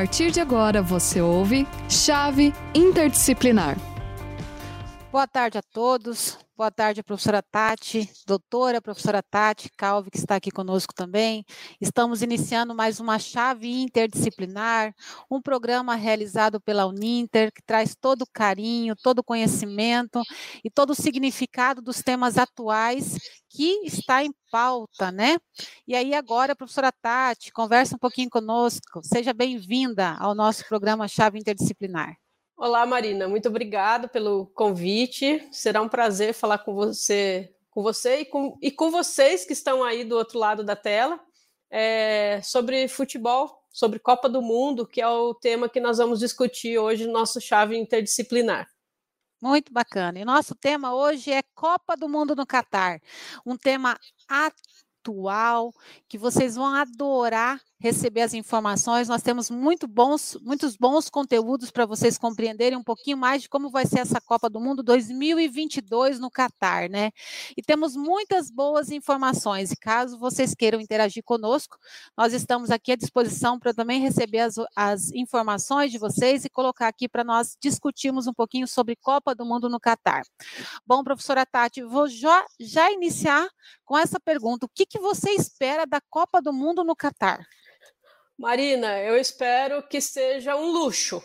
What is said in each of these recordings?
partir de agora você ouve Chave Interdisciplinar. Boa tarde a todos. Boa tarde, professora Tati, doutora professora Tati Calvi, que está aqui conosco também. Estamos iniciando mais uma chave interdisciplinar, um programa realizado pela Uninter, que traz todo o carinho, todo o conhecimento e todo o significado dos temas atuais que está em pauta, né? E aí agora, professora Tati, conversa um pouquinho conosco. Seja bem-vinda ao nosso programa Chave Interdisciplinar. Olá, Marina. Muito obrigado pelo convite. Será um prazer falar com você, com você e com, e com vocês que estão aí do outro lado da tela é, sobre futebol, sobre Copa do Mundo, que é o tema que nós vamos discutir hoje no nosso chave interdisciplinar. Muito bacana. E nosso tema hoje é Copa do Mundo no Catar, um tema atual que vocês vão adorar receber as informações. Nós temos muito bons, muitos bons conteúdos para vocês compreenderem um pouquinho mais de como vai ser essa Copa do Mundo 2022 no Catar, né? E temos muitas boas informações. E caso vocês queiram interagir conosco, nós estamos aqui à disposição para também receber as, as informações de vocês e colocar aqui para nós discutirmos um pouquinho sobre Copa do Mundo no Catar. Bom, professora Tati, vou já, já iniciar com essa pergunta: o que, que você espera da Copa do Mundo no Catar? Marina, eu espero que seja um luxo.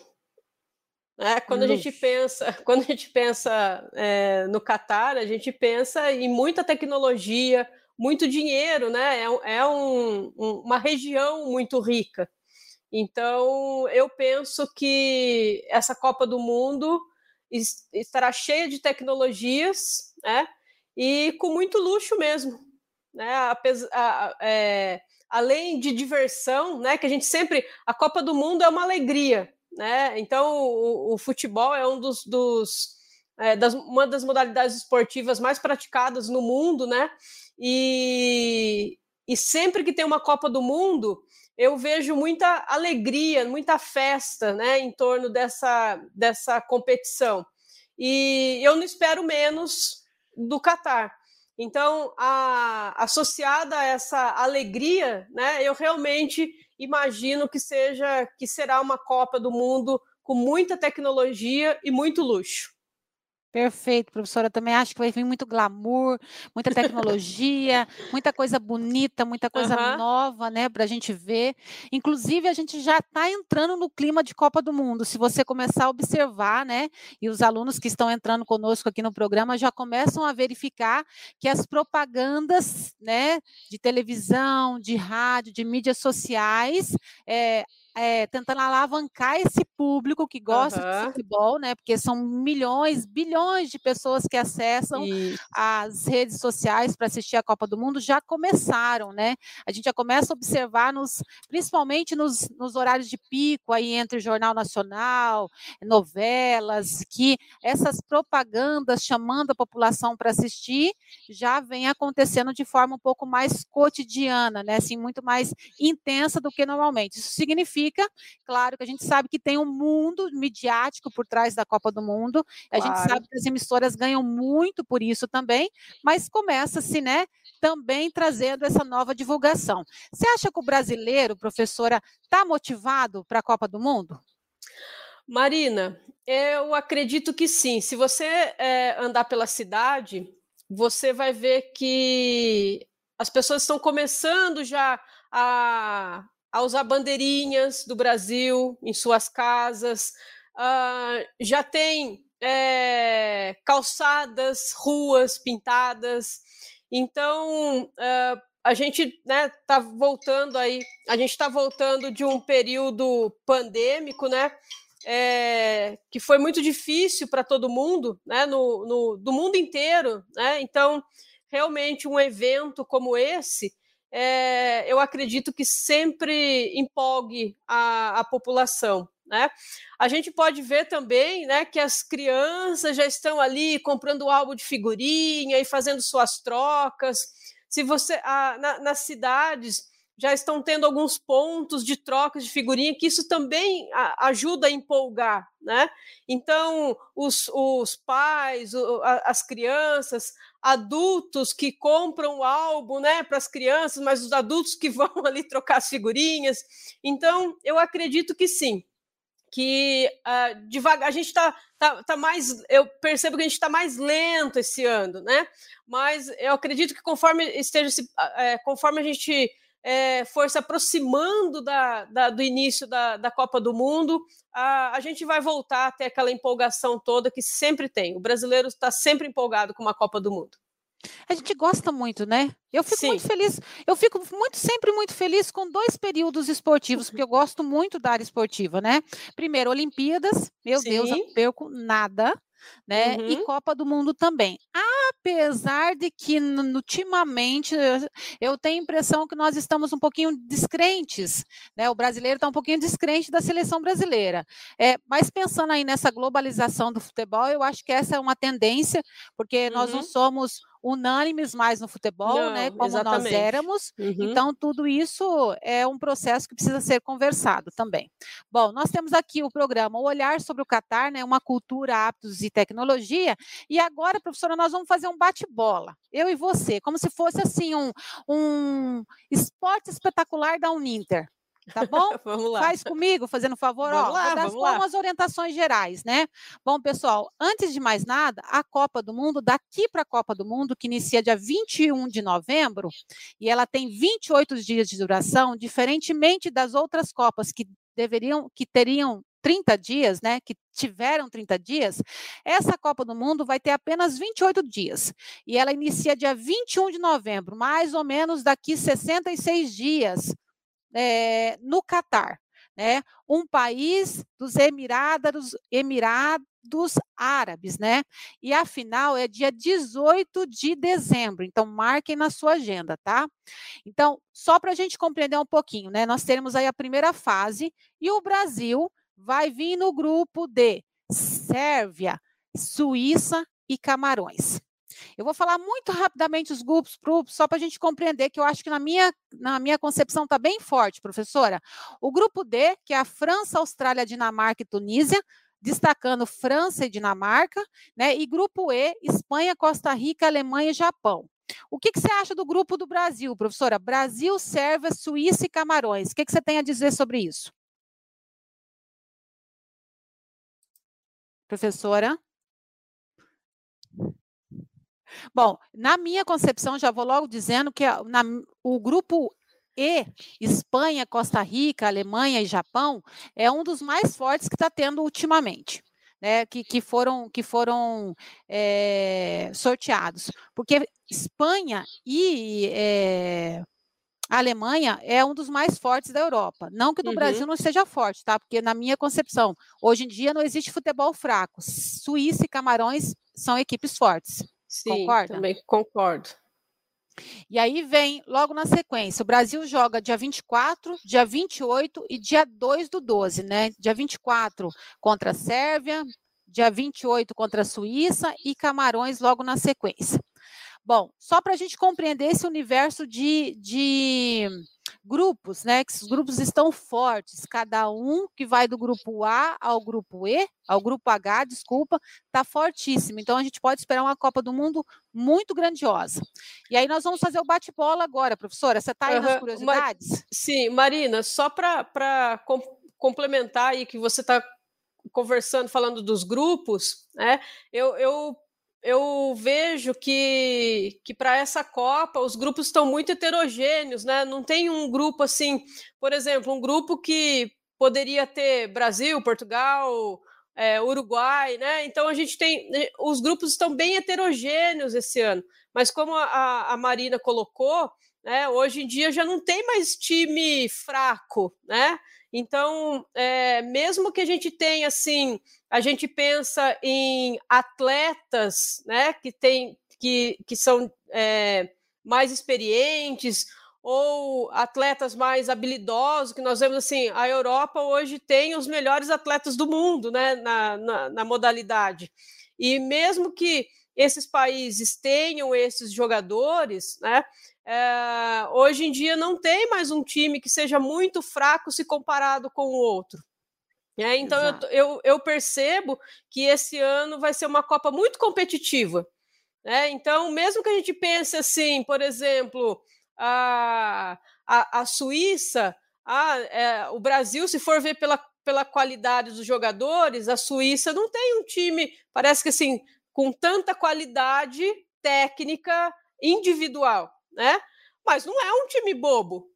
Né? Quando luxo. a gente pensa, quando a gente pensa é, no Catar, a gente pensa em muita tecnologia, muito dinheiro, né? É, é um, um, uma região muito rica. Então, eu penso que essa Copa do Mundo estará cheia de tecnologias, né? E com muito luxo mesmo, né? Apesar, é, além de diversão, né? Que a gente sempre. A Copa do Mundo é uma alegria, né? Então, o, o futebol é um dos. dos é, das, uma das modalidades esportivas mais praticadas no mundo, né? E, e sempre que tem uma Copa do Mundo, eu vejo muita alegria, muita festa, né, em torno dessa, dessa competição. E eu não espero menos do Catar. Então, a, associada a essa alegria, né, eu realmente imagino que seja que será uma Copa do Mundo com muita tecnologia e muito luxo. Perfeito, professora. Também acho que vai vir muito glamour, muita tecnologia, muita coisa bonita, muita coisa uhum. nova, né, para a gente ver. Inclusive, a gente já está entrando no clima de Copa do Mundo. Se você começar a observar, né, e os alunos que estão entrando conosco aqui no programa já começam a verificar que as propagandas, né, de televisão, de rádio, de mídias sociais, é, é, tentando alavancar esse público que gosta uhum. de futebol, né? Porque são milhões, bilhões de pessoas que acessam Isso. as redes sociais para assistir a Copa do Mundo, já começaram, né? A gente já começa a observar nos, principalmente nos, nos horários de pico aí entre o Jornal Nacional, novelas, que essas propagandas chamando a população para assistir já vem acontecendo de forma um pouco mais cotidiana, né? Assim, muito mais intensa do que normalmente. Isso significa significa, claro que a gente sabe que tem um mundo midiático por trás da Copa do Mundo, a gente sabe que as emissoras ganham muito por isso também, mas começa-se, né, também trazendo essa nova divulgação. Você acha que o brasileiro, professora, está motivado para a Copa do Mundo? Marina, eu acredito que sim. Se você é, andar pela cidade, você vai ver que as pessoas estão começando já a, a usar bandeirinhas do Brasil em suas casas, uh, já tem é, calçadas, ruas pintadas. Então, uh, a gente está né, tá voltando aí, a gente está voltando de um período pandêmico, né? É, que foi muito difícil para todo mundo, né? No, no, do mundo inteiro, né? Então, realmente um evento como esse é, eu acredito que sempre empolgue a, a população. Né? A gente pode ver também né, que as crianças já estão ali comprando álbum de figurinha e fazendo suas trocas. Se você a, na, nas cidades já estão tendo alguns pontos de trocas de figurinha, que isso também ajuda a empolgar, né? Então, os, os pais, as crianças, adultos que compram o álbum né, para as crianças, mas os adultos que vão ali trocar as figurinhas. Então, eu acredito que sim, que uh, devagar a gente está tá, tá mais. Eu percebo que a gente está mais lento esse ano, né? Mas eu acredito que conforme esteja se, é, conforme a gente é, for se aproximando da, da, do início da, da Copa do Mundo, a, a gente vai voltar a ter aquela empolgação toda que sempre tem. O brasileiro está sempre empolgado com uma Copa do Mundo. A gente gosta muito, né? Eu fico Sim. muito feliz. Eu fico muito sempre muito feliz com dois períodos esportivos, porque eu gosto muito da área esportiva, né? Primeiro, Olimpíadas. Meu Sim. Deus, eu não perco nada né? Uhum. E Copa do Mundo também. Apesar de que, ultimamente, eu tenho a impressão que nós estamos um pouquinho descrentes, né? O brasileiro está um pouquinho descrente da seleção brasileira. É, mas pensando aí nessa globalização do futebol, eu acho que essa é uma tendência, porque uhum. nós não uhum. somos unânimes mais no futebol, né, Não, né? Como exatamente. nós éramos. Uhum. Então, tudo isso é um processo que precisa ser conversado também. Bom, nós temos aqui o programa O Olhar sobre o Catar, né? Uma cultura, hábitos e tecnologia. E agora, professora, nós vamos fazer um bate-bola. Eu e você, como se fosse assim um, um esporte espetacular da Uninter. Tá bom? vamos lá. Faz comigo, fazendo favor, vamos ó, lá, vou dar umas orientações gerais, né? Bom, pessoal, antes de mais nada, a Copa do Mundo, daqui para a Copa do Mundo, que inicia dia 21 de novembro, e ela tem 28 dias de duração, diferentemente das outras Copas que deveriam, que teriam 30 dias, né, que tiveram 30 dias, essa Copa do Mundo vai ter apenas 28 dias. E ela inicia dia 21 de novembro, mais ou menos daqui 66 dias é, no Catar, né? Um país dos Emirados, Emirados Árabes, né? E a final é dia 18 de dezembro, então marquem na sua agenda, tá? Então, só para a gente compreender um pouquinho, né? Nós teremos aí a primeira fase e o Brasil vai vir no grupo de Sérvia, Suíça e Camarões. Eu vou falar muito rapidamente os grupos, só para a gente compreender, que eu acho que na minha, na minha concepção está bem forte, professora. O grupo D, que é a França, Austrália, Dinamarca e Tunísia, destacando França e Dinamarca, né? E grupo E, Espanha, Costa Rica, Alemanha e Japão. O que, que você acha do grupo do Brasil, professora? Brasil, Sérvia, Suíça e Camarões. O que, que você tem a dizer sobre isso? Professora? Bom, na minha concepção, já vou logo dizendo que na, o grupo e Espanha, Costa Rica, Alemanha e Japão é um dos mais fortes que está tendo ultimamente. Né, que, que foram, que foram é, sorteados. Porque Espanha e é, Alemanha é um dos mais fortes da Europa. Não que no uhum. Brasil não seja forte, tá? Porque na minha concepção, hoje em dia não existe futebol fraco. Suíça e Camarões são equipes fortes. Sim, Concorda? também concordo. E aí vem logo na sequência. O Brasil joga dia 24, dia 28 e dia 2 do 12, né? Dia 24 contra a Sérvia, dia 28 contra a Suíça e Camarões logo na sequência. Bom, só para a gente compreender esse universo de, de grupos, né? Que os grupos estão fortes, cada um que vai do grupo A ao grupo E, ao grupo H, desculpa, está fortíssimo. Então a gente pode esperar uma Copa do Mundo muito grandiosa. E aí nós vamos fazer o bate-bola agora, professora. Você está aí uhum. nas curiosidades? Mar... Sim, Marina, só para com complementar aí que você está conversando, falando dos grupos, né? Eu, eu eu vejo que, que para essa Copa os grupos estão muito heterogêneos, né? Não tem um grupo assim, por exemplo, um grupo que poderia ter Brasil, Portugal, é, Uruguai, né? Então a gente tem. Né, os grupos estão bem heterogêneos esse ano. Mas como a, a Marina colocou, né, hoje em dia já não tem mais time fraco, né? Então, é, mesmo que a gente tenha assim, a gente pensa em atletas, né, que tem que, que são é, mais experientes ou atletas mais habilidosos, que nós vemos assim, a Europa hoje tem os melhores atletas do mundo, né, na, na, na modalidade. E mesmo que esses países tenham esses jogadores, né? É, hoje em dia não tem mais um time que seja muito fraco se comparado com o outro. É, então eu, eu, eu, percebo que esse ano vai ser uma Copa muito competitiva. Né? Então, mesmo que a gente pense assim, por exemplo, a, a, a Suíça, a, é, o Brasil, se for ver pela, pela qualidade dos jogadores, a Suíça não tem um time, parece que assim, com tanta qualidade técnica individual, né? Mas não é um time bobo.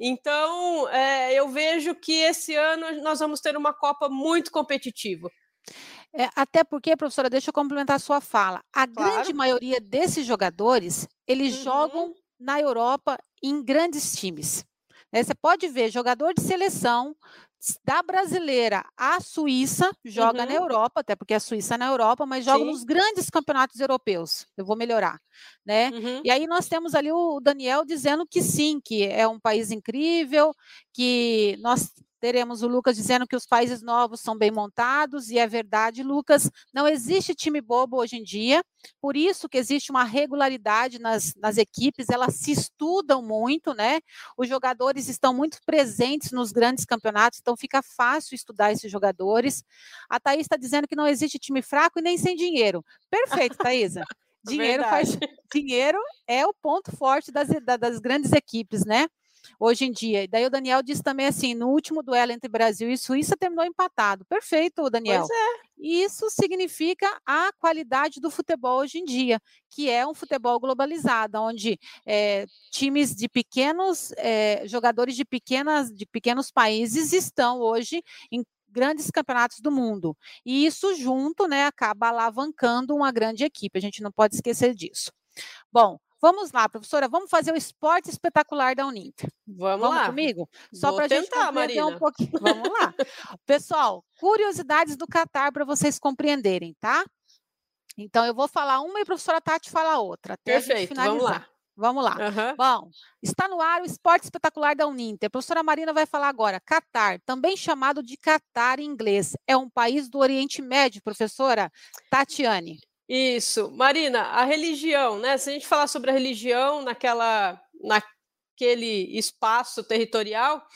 Então, é, eu vejo que esse ano nós vamos ter uma Copa muito competitiva. É, até porque, professora, deixa eu complementar a sua fala. A claro. grande maioria desses jogadores, eles uhum. jogam na Europa em grandes times. Né? Você pode ver jogador de seleção da brasileira à Suíça, joga uhum. na Europa, até porque a Suíça é na Europa, mas joga Sim. nos grandes campeonatos europeus. Eu vou melhorar, né? Uhum. E aí nós temos ali o Daniel dizendo que sim, que é um país incrível, que nós Teremos o Lucas dizendo que os países novos são bem montados, e é verdade, Lucas. Não existe time bobo hoje em dia, por isso que existe uma regularidade nas, nas equipes, elas se estudam muito, né? Os jogadores estão muito presentes nos grandes campeonatos, então fica fácil estudar esses jogadores. A Thaís está dizendo que não existe time fraco e nem sem dinheiro. Perfeito, Thaisa. Dinheiro faz. Dinheiro é o ponto forte das, das grandes equipes, né? Hoje em dia. E daí o Daniel disse também assim: no último duelo entre Brasil e Suíça terminou empatado. Perfeito, Daniel. Pois é. Isso significa a qualidade do futebol hoje em dia, que é um futebol globalizado, onde é, times de pequenos é, jogadores de pequenas de pequenos países estão hoje em grandes campeonatos do mundo. E isso junto, né, acaba alavancando uma grande equipe. A gente não pode esquecer disso. Bom, Vamos lá, professora, vamos fazer o esporte espetacular da Uninter. Vamos, vamos lá. comigo? Só para a gente compreender Marina. um pouquinho. Vamos lá. Pessoal, curiosidades do Catar para vocês compreenderem, tá? Então, eu vou falar uma e a professora Tati fala outra, até Perfeito, finalizar. Vamos lá. Vamos lá. Uhum. Bom, está no ar o esporte espetacular da Uninter. A professora Marina vai falar agora. Catar, também chamado de Catar em inglês, é um país do Oriente Médio, professora Tatiane. Isso. Marina, a religião, né? Se a gente falar sobre a religião naquela, naquele espaço territorial,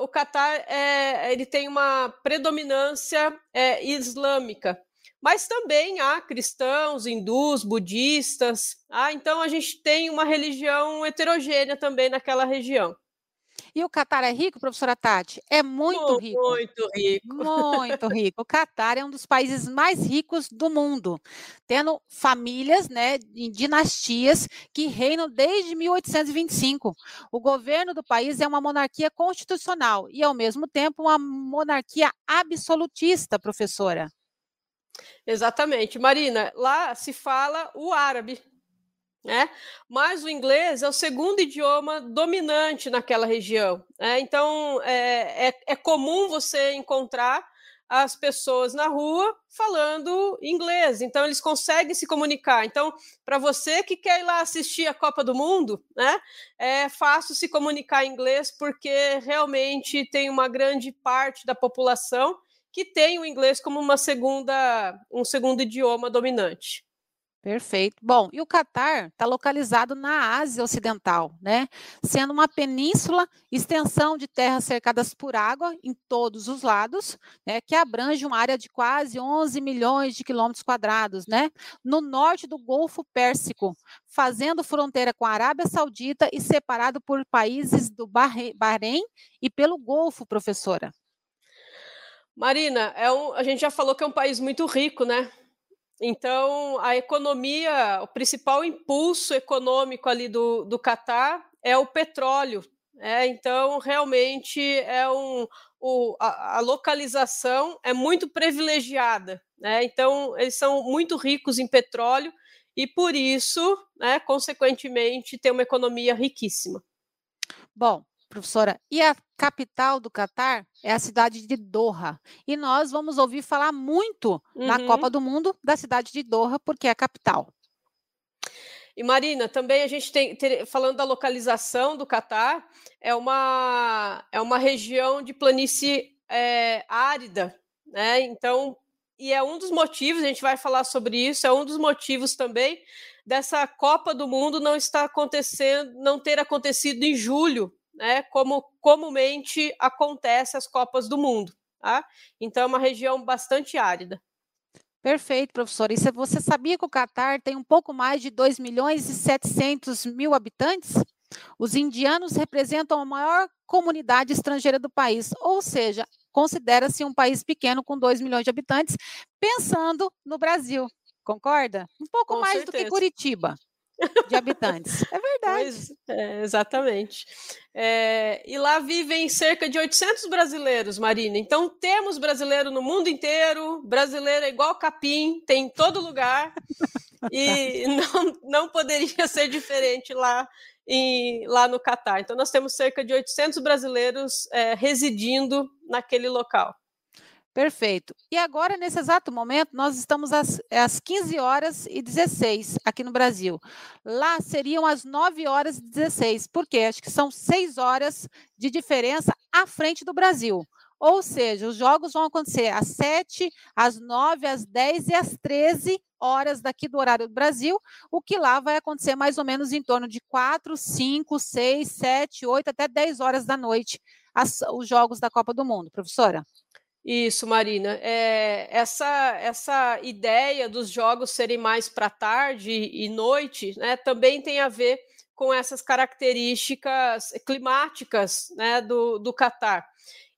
o Catar é, ele tem uma predominância é, islâmica, mas também há cristãos, hindus, budistas. Ah, então a gente tem uma religião heterogênea também naquela região. E o Catar é rico, professora Tati? É muito rico. Muito rico. Muito rico. O Catar é um dos países mais ricos do mundo, tendo famílias, né, em dinastias que reinam desde 1825. O governo do país é uma monarquia constitucional e, ao mesmo tempo, uma monarquia absolutista, professora. Exatamente. Marina, lá se fala o árabe, né? Mas o inglês é o segundo idioma dominante naquela região. Né? Então, é, é, é, comum você encontrar as pessoas na rua falando inglês, então eles conseguem se comunicar. Então, para você que quer ir lá assistir a Copa do Mundo, né, é fácil se comunicar em inglês, porque realmente tem uma grande parte da população que tem o inglês como uma segunda, um segundo idioma dominante. Perfeito. Bom, e o Catar está localizado na Ásia Ocidental, né? Sendo uma península, extensão de terras cercadas por água em todos os lados, né? Que abrange uma área de quase 11 milhões de quilômetros quadrados, né? No norte do Golfo Pérsico, fazendo fronteira com a Arábia Saudita e separado por países do Bahrein e pelo Golfo, professora. Marina, é um, a gente já falou que é um país muito rico, né? Então, a economia, o principal impulso econômico ali do, do Catar é o petróleo. É, então, realmente, é um, o, a, a, localização é muito privilegiada. Né? Então, eles são muito ricos em petróleo e, por isso, né, consequentemente, tem uma economia riquíssima. Bom, professora, e a capital do Catar é a cidade de Doha. E nós vamos ouvir falar muito uhum. na Copa do Mundo da cidade de Doha, porque é a capital. E Marina, também a gente tem, ter, falando da localização do Catar, é uma, é uma região de planície é, árida, né? Então, e é um dos motivos, a gente vai falar sobre isso, é um dos motivos também dessa Copa do Mundo não estar acontecendo, não ter acontecido em julho, né, como comumente acontece as Copas do Mundo. Tá? Então, é uma região bastante árida. Perfeito, professora. E você sabia que o Catar tem um pouco mais de 2 milhões e 700 mil habitantes? Os indianos representam a maior comunidade estrangeira do país, ou seja, considera-se um país pequeno com 2 milhões de habitantes, pensando no Brasil. Concorda? Um pouco com mais certeza. do que Curitiba de habitantes. É verdade. É, exatamente. É, e lá vivem cerca de 800 brasileiros, Marina. Então temos brasileiro no mundo inteiro. Brasileiro é igual capim, tem em todo lugar. e não, não poderia ser diferente lá, em, lá no Catar. Então nós temos cerca de 800 brasileiros é, residindo naquele local. Perfeito. E agora, nesse exato momento, nós estamos às, às 15 horas e 16 aqui no Brasil. Lá seriam as 9 horas e 16, porque acho que são 6 horas de diferença à frente do Brasil. Ou seja, os jogos vão acontecer às 7, às 9, às 10 e às 13 horas daqui do horário do Brasil, o que lá vai acontecer mais ou menos em torno de 4, 5, 6, 7, 8, até 10 horas da noite, as, os jogos da Copa do Mundo. Professora? Isso, Marina. É, essa, essa ideia dos jogos serem mais para tarde e noite né, também tem a ver com essas características climáticas né, do, do Catar.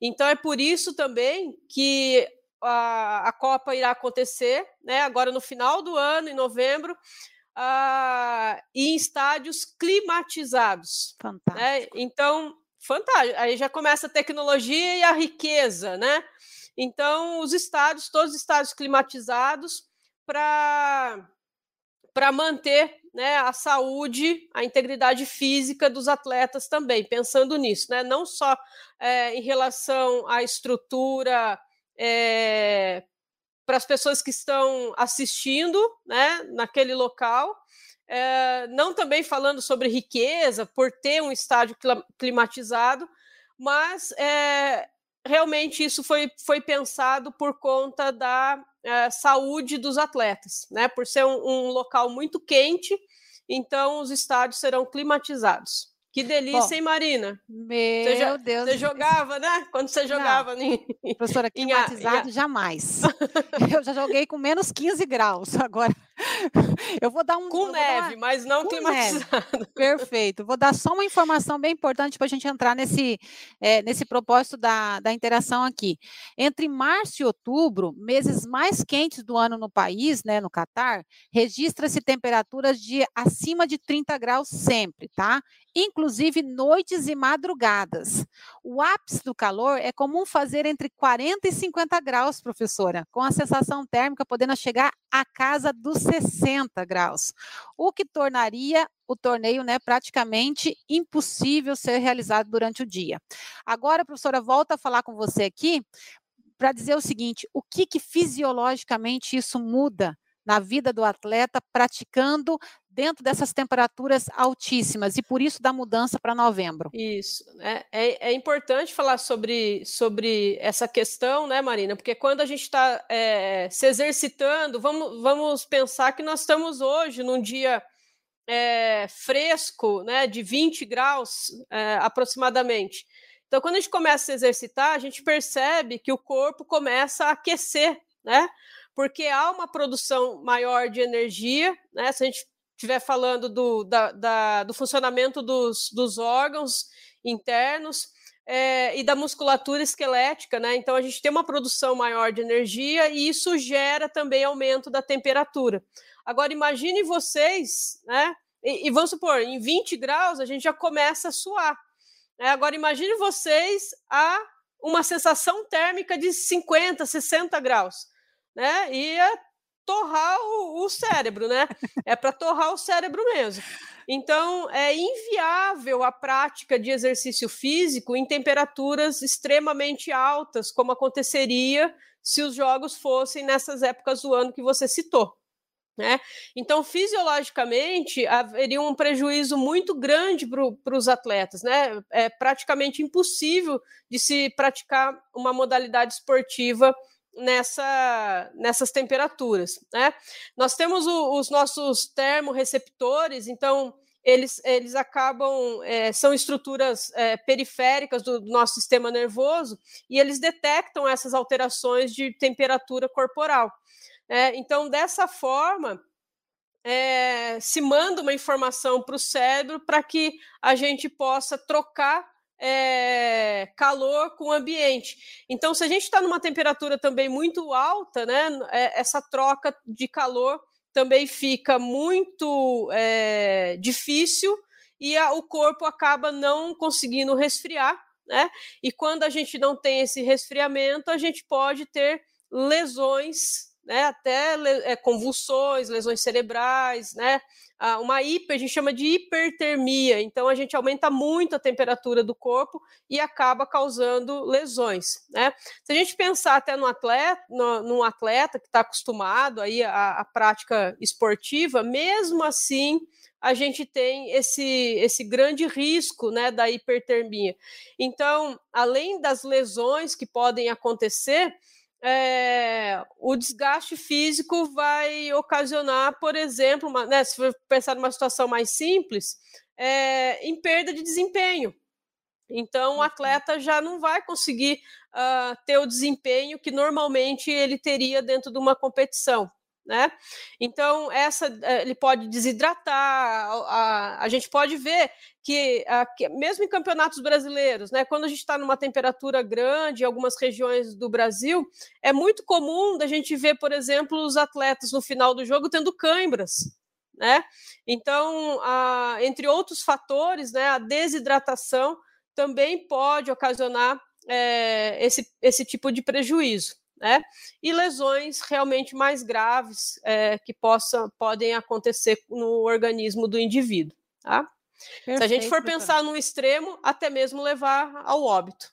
Então, é por isso também que a, a Copa irá acontecer né, agora no final do ano, em novembro, uh, em estádios climatizados. Né. Fantástico. Né? Então, fantástico. Aí já começa a tecnologia e a riqueza, né? Então, os estádios, todos os estádios climatizados para manter né, a saúde, a integridade física dos atletas também, pensando nisso, né? não só é, em relação à estrutura é, para as pessoas que estão assistindo né, naquele local, é, não também falando sobre riqueza por ter um estádio climatizado, mas é, realmente isso foi, foi pensado por conta da é, saúde dos atletas, né? Por ser um, um, local muito quente, então os estádios serão climatizados. Que delícia, Bom, hein, Marina? Meu você, Deus. Você jogava, né? Quando você jogava. Não, em, professora, climatizado, em, jamais. Eu já joguei com menos 15 graus. Agora, eu vou dar um. Com neve, mas não climatizado. Perfeito. Vou dar só uma informação bem importante para a gente entrar nesse, é, nesse propósito da, da interação aqui. Entre março e outubro, meses mais quentes do ano no país, né, no Catar, registra-se temperaturas de acima de 30 graus sempre, tá? inclusive noites e madrugadas. O ápice do calor é comum fazer entre 40 e 50 graus, professora, com a sensação térmica podendo chegar à casa dos 60 graus, o que tornaria o torneio né, praticamente impossível ser realizado durante o dia. Agora, professora, volta a falar com você aqui para dizer o seguinte: o que, que fisiologicamente isso muda na vida do atleta praticando dentro dessas temperaturas altíssimas e por isso da mudança para novembro. Isso, é, é, é, importante falar sobre, sobre essa questão, né, Marina? Porque quando a gente está é, se exercitando, vamos, vamos pensar que nós estamos hoje num dia é, fresco, né, de 20 graus é, aproximadamente. Então, quando a gente começa a se exercitar, a gente percebe que o corpo começa a aquecer, né? Porque há uma produção maior de energia, né? Se a gente estiver falando do, da, da, do funcionamento dos, dos órgãos internos é, e da musculatura esquelética, né? Então a gente tem uma produção maior de energia e isso gera também aumento da temperatura. Agora imagine vocês, né? E, e vamos supor, em 20 graus a gente já começa a suar. Né? Agora imagine vocês a uma sensação térmica de 50, 60 graus. Né? É torrar o, o cérebro, né? É para torrar o cérebro mesmo. Então, é inviável a prática de exercício físico em temperaturas extremamente altas, como aconteceria se os jogos fossem nessas épocas do ano que você citou. Né? Então, fisiologicamente, haveria um prejuízo muito grande para os atletas. Né? É praticamente impossível de se praticar uma modalidade esportiva nessa, nessas temperaturas. Né? Nós temos o, os nossos termorreceptores, então eles, eles acabam, é, são estruturas é, periféricas do, do, nosso sistema nervoso e eles detectam essas alterações de temperatura corporal. É, então, dessa forma, é, se manda uma informação para o cérebro para que a gente possa trocar é, calor com o ambiente. Então, se a gente está numa temperatura também muito alta, né, é, essa troca de calor também fica muito é, difícil e a, o corpo acaba não conseguindo resfriar, né? E quando a gente não tem esse resfriamento, a gente pode ter lesões, né? Até é, convulsões, lesões cerebrais, né? uma hiper, a gente chama de hipertermia, então a gente aumenta muito a temperatura do corpo e acaba causando lesões, né? Se a gente pensar até no atleta, no, num atleta que está acostumado aí à, à prática esportiva, mesmo assim a gente tem esse, esse grande risco né, da hipertermia. Então, além das lesões que podem acontecer, é, o desgaste físico vai ocasionar, por exemplo, uma, né, se for pensar numa situação mais simples, é, em perda de desempenho. Então, o uhum. atleta já não vai conseguir uh, ter o desempenho que normalmente ele teria dentro de uma competição né? Então, essa eh, ele pode desidratar, a, a, a gente pode ver que, a, que, mesmo em campeonatos brasileiros, né, quando a gente está numa temperatura grande em algumas regiões do Brasil, é muito comum da gente ver, por exemplo, os atletas no final do jogo tendo cãibras. Né? Então, entre outros fatores, né, a desidratação também pode ocasionar é, esse, esse tipo de prejuízo né? E lesões realmente mais graves é, que possam, podem acontecer no organismo do indivíduo, tá? Perfeito, Se a gente for pensar no extremo, até mesmo levar ao óbito.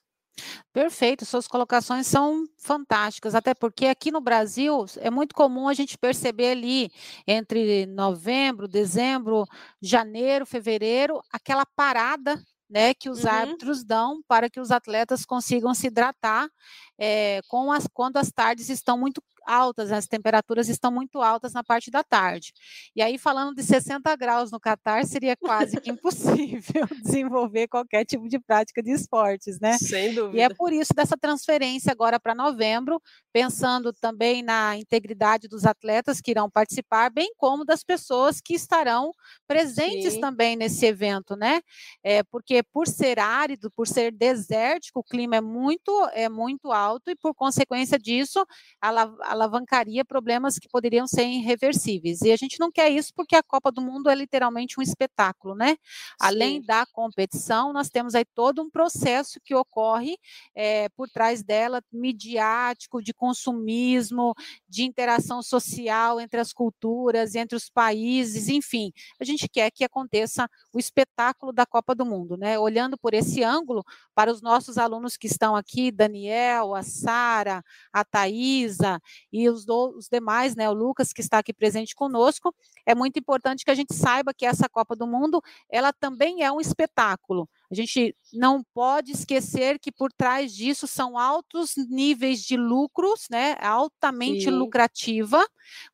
Perfeito, suas colocações são fantásticas, até porque aqui no Brasil é muito comum a gente perceber ali entre novembro, dezembro, janeiro, fevereiro, aquela parada né, que os uhum. árbitros dão para que os atletas consigam se hidratar é, com as, quando as tardes estão muito altas, as temperaturas estão muito altas na parte da tarde. E aí, falando de 60 graus no Catar, seria quase que impossível desenvolver qualquer tipo de prática de esportes, né? Sem dúvida. E é por isso dessa transferência agora para novembro, pensando também na integridade dos atletas que irão participar, bem como das pessoas que estarão presentes Sim. também nesse evento, né? É, porque por ser árido, por ser desértico, o clima é muito, é muito alto e por consequência disso, a alavancaria problemas que poderiam ser irreversíveis. E a gente não quer isso porque a Copa do Mundo é literalmente um espetáculo, né? Sim. Além da competição, nós temos aí todo um processo que ocorre é, por trás dela, midiático, de consumismo, de interação social entre as culturas, entre os países, enfim. A gente quer que aconteça o espetáculo da Copa do Mundo, né? Olhando por esse ângulo, para os nossos alunos que estão aqui, Daniel, a Sara, a Thaisa e os, do, os demais, né, o Lucas que está aqui presente conosco, é muito importante que a gente saiba que essa Copa do Mundo, ela também é um espetáculo. A gente não pode esquecer que por trás disso são altos níveis de lucros, né, altamente Sim. lucrativa,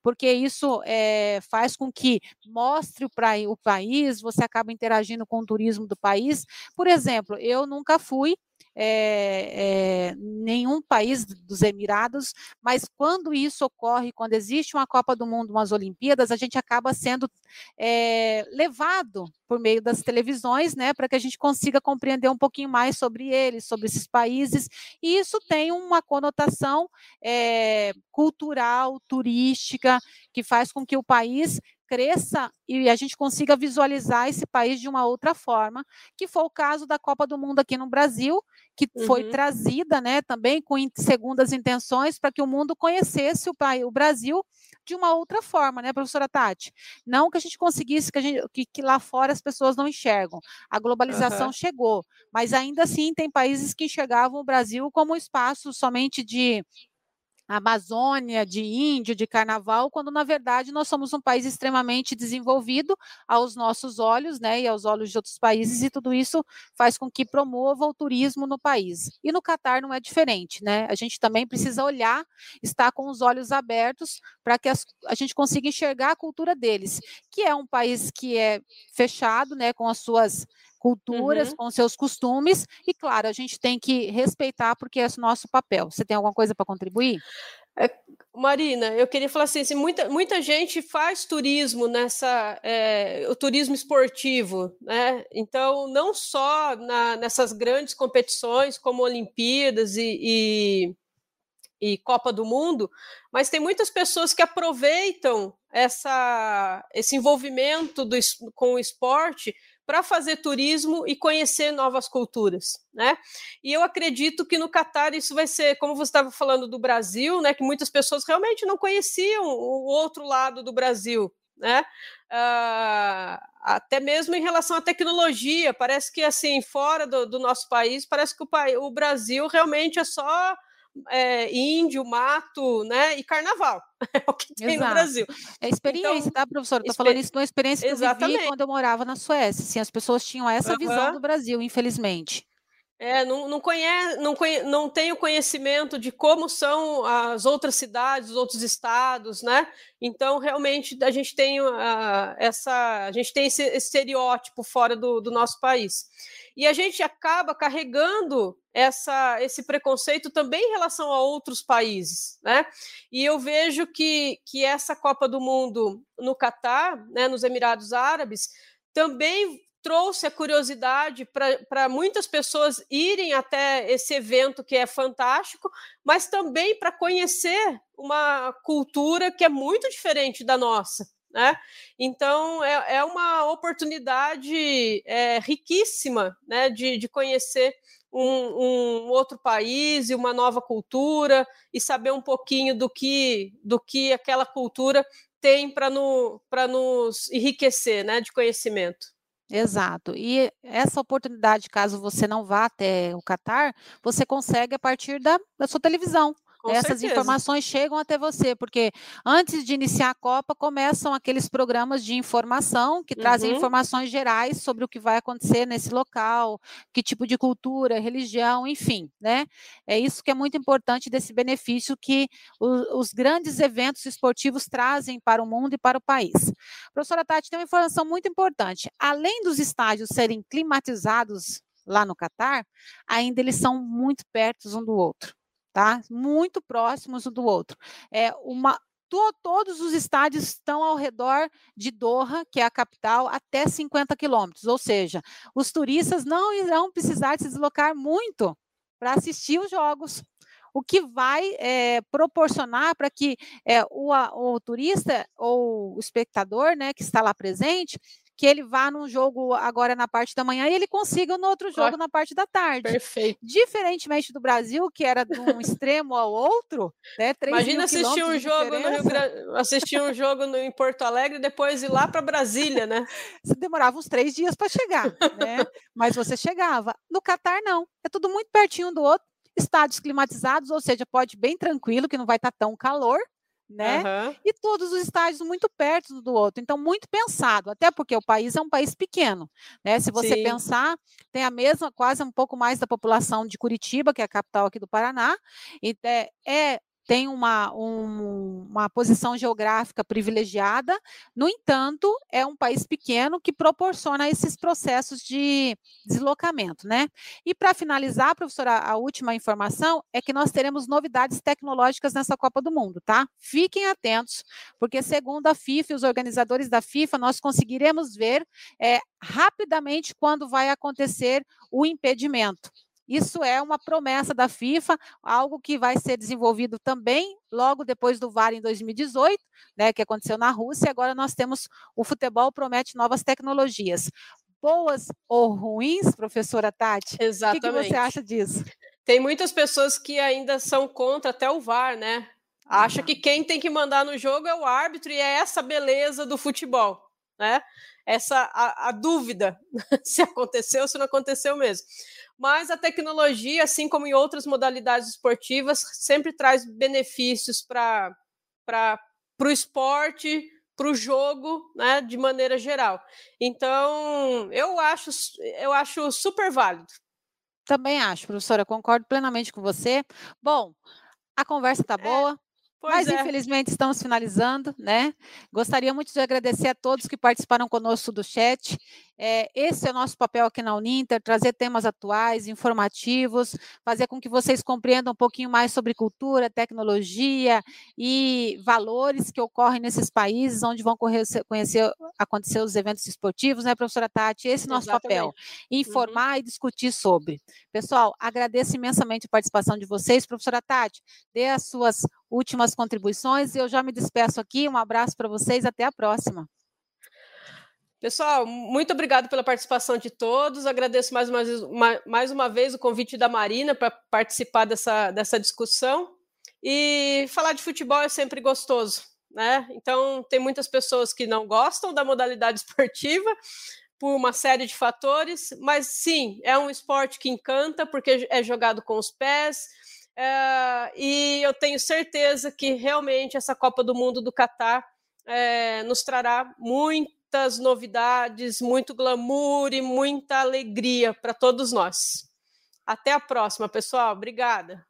porque isso é, faz com que mostre o, pra, o país, você acaba interagindo com o turismo do país. Por exemplo, eu nunca fui é, é, nenhum país dos Emirados, mas quando isso ocorre, quando existe uma Copa do Mundo, umas Olimpíadas, a gente acaba sendo é, levado por meio das televisões, né, para que a gente consiga compreender um pouquinho mais sobre eles, sobre esses países, e isso tem uma conotação cultural, turística, que faz com que o país cresça e a gente consiga visualizar esse país de uma outra forma, que foi o caso da Copa do Mundo aqui no Brasil, que uhum. foi trazida, né, também com segundas intenções para que o mundo conhecesse o, o Brasil de uma outra forma, né, professora Tati? Não que a gente conseguisse que, a gente, que, que lá fora as pessoas não enxergam. A globalização uhum. chegou, mas ainda assim tem países que enxergavam o Brasil como um espaço somente de Amazônia, de índio, de carnaval, quando na verdade nós somos um país extremamente desenvolvido aos nossos olhos, né, e aos olhos de outros países, e tudo isso faz com que promova o turismo no país. E no Catar não é diferente, né? A gente também precisa olhar, estar com os olhos abertos para que as, a gente consiga enxergar a cultura deles, que é um país que é fechado, né, com as suas culturas, uhum. com seus costumes, e claro, a gente tem que respeitar porque é o nosso papel. Você tem alguma coisa para contribuir? É, Marina, eu queria falar assim, assim, muita, muita gente faz turismo nessa, é, o turismo esportivo, né? Então, não só na, nessas grandes competições como Olimpíadas e, e, e, Copa do Mundo, mas tem muitas pessoas que aproveitam essa, esse envolvimento do, com o esporte para fazer turismo e conhecer novas culturas, né? E eu acredito que no Catar isso vai ser, como você estava falando do Brasil, né? Que muitas pessoas realmente não conheciam o outro lado do Brasil, né? Uh, até mesmo em relação à tecnologia, parece que assim fora do, do nosso país, parece que o, o Brasil realmente é só é, índio, mato, né? E carnaval. É o que tem Exato. no Brasil. É experiência, então, tá, professora? Estou falando isso de uma experiência que exatamente. eu vivi quando eu morava na Suécia. Assim, as pessoas tinham essa uhum. visão do Brasil, infelizmente. É, não, não, conhece, não, conhe, não tem o conhecimento de como são as outras cidades, os outros estados, né? Então, realmente, a gente tem, uh, essa, a gente tem esse estereótipo fora do, do nosso país. E a gente acaba carregando essa, esse preconceito também em relação a outros países, né? E eu vejo que, que essa Copa do Mundo no Catar, né, nos Emirados Árabes, também trouxe a curiosidade para muitas pessoas irem até esse evento que é fantástico, mas também para conhecer uma cultura que é muito diferente da nossa. Né? Então, é, é uma oportunidade é, riquíssima né, de, de conhecer um, um, outro país e uma nova cultura e saber um pouquinho do que, do que aquela cultura tem para no, nos enriquecer né, de conhecimento. Exato. E essa oportunidade, caso você não vá até o Catar, você consegue a partir da, da sua televisão. Com Essas certeza. informações chegam até você, porque antes de iniciar a Copa, começam aqueles programas de informação que trazem uhum. informações gerais sobre o que vai acontecer nesse local, que tipo de cultura, religião, enfim, né? É isso que é muito importante desse benefício que o, os grandes eventos esportivos trazem para o mundo e para o país. Professora Tati, tem uma informação muito importante. Além dos estádios serem climatizados lá no Catar, ainda eles são muito perto um do outro tá? Muito próximos um do outro. É uma to, todos os estádios estão ao redor de Doha, que é a capital, até 50 quilômetros. Ou seja, os turistas não irão precisar se deslocar muito para assistir os jogos. O que vai é, proporcionar para que é, o, o turista ou o espectador né, que está lá presente que ele vá num jogo agora na parte da manhã e ele consiga no outro jogo na parte da tarde. Perfeito. Diferentemente do Brasil, que era de um extremo ao outro, né? Imagina assistir um jogo no Rio Grande, assistir um jogo no, em Porto Alegre e depois ir lá para Brasília, né? Você demorava uns três dias para chegar, né? Mas você chegava. No Catar, não. É tudo muito pertinho do outro estádios climatizados, ou seja, pode ir bem tranquilo, que não vai estar tá tão calor, né? Uhum. E todos os estádios muito perto um do outro, então muito pensado, até porque o país é um país pequeno, né? Se você Sim. pensar, tem a mesma, quase um pouco mais da população de Curitiba, que é a capital aqui do Paraná, e é, é tem uma, um, uma posição geográfica privilegiada, no entanto, é um país pequeno que proporciona esses processos de deslocamento, né? E para finalizar, professora, a última informação é que nós teremos novidades tecnológicas nessa Copa do Mundo, tá? Fiquem atentos, porque segundo a FIFA e os organizadores da FIFA, nós conseguiremos ver é, rapidamente quando vai acontecer o impedimento. Isso é uma promessa da FIFA, algo que vai ser desenvolvido também logo depois do VAR em 2018, né, que aconteceu na Rússia. Agora nós temos o futebol promete novas tecnologias. Boas ou ruins, professora Tati? Exatamente. O que, que você acha disso? Tem muitas pessoas que ainda são contra até o VAR, né? Acha que quem tem que mandar no jogo é o árbitro e é essa beleza do futebol. né? Essa a, a dúvida se aconteceu ou se não aconteceu mesmo. Mas a tecnologia, assim como em outras modalidades esportivas, sempre traz benefícios para o esporte, para o jogo, né, de maneira geral. Então, eu acho, eu acho super válido. Também acho, professora, concordo plenamente com você. Bom, a conversa está é. Pois Mas, é. infelizmente, estamos finalizando, né? Gostaria muito de agradecer a todos que participaram conosco do chat. É, esse é o nosso papel aqui na Uninter, trazer temas atuais, informativos, fazer com que vocês compreendam um pouquinho mais sobre cultura, tecnologia e valores que ocorrem nesses países onde vão correr, conhecer, acontecer os eventos esportivos, né, professora Tati? Esse é o nosso Exatamente. papel, informar uhum. e discutir sobre. Pessoal, agradeço imensamente a participação de vocês. Professora Tati, dê as suas últimas contribuições e eu já me despeço aqui. Um abraço para vocês, até a próxima. Pessoal, muito obrigado pela participação de todos. Agradeço mais uma vez, mais uma vez o convite da Marina para participar dessa, dessa discussão. E falar de futebol é sempre gostoso, né? Então, tem muitas pessoas que não gostam da modalidade esportiva por uma série de fatores, mas sim, é um esporte que encanta porque é jogado com os pés. É, e eu tenho certeza que realmente essa Copa do Mundo do Catar é, nos trará muitas novidades, muito glamour e muita alegria para todos nós. Até a próxima, pessoal. Obrigada.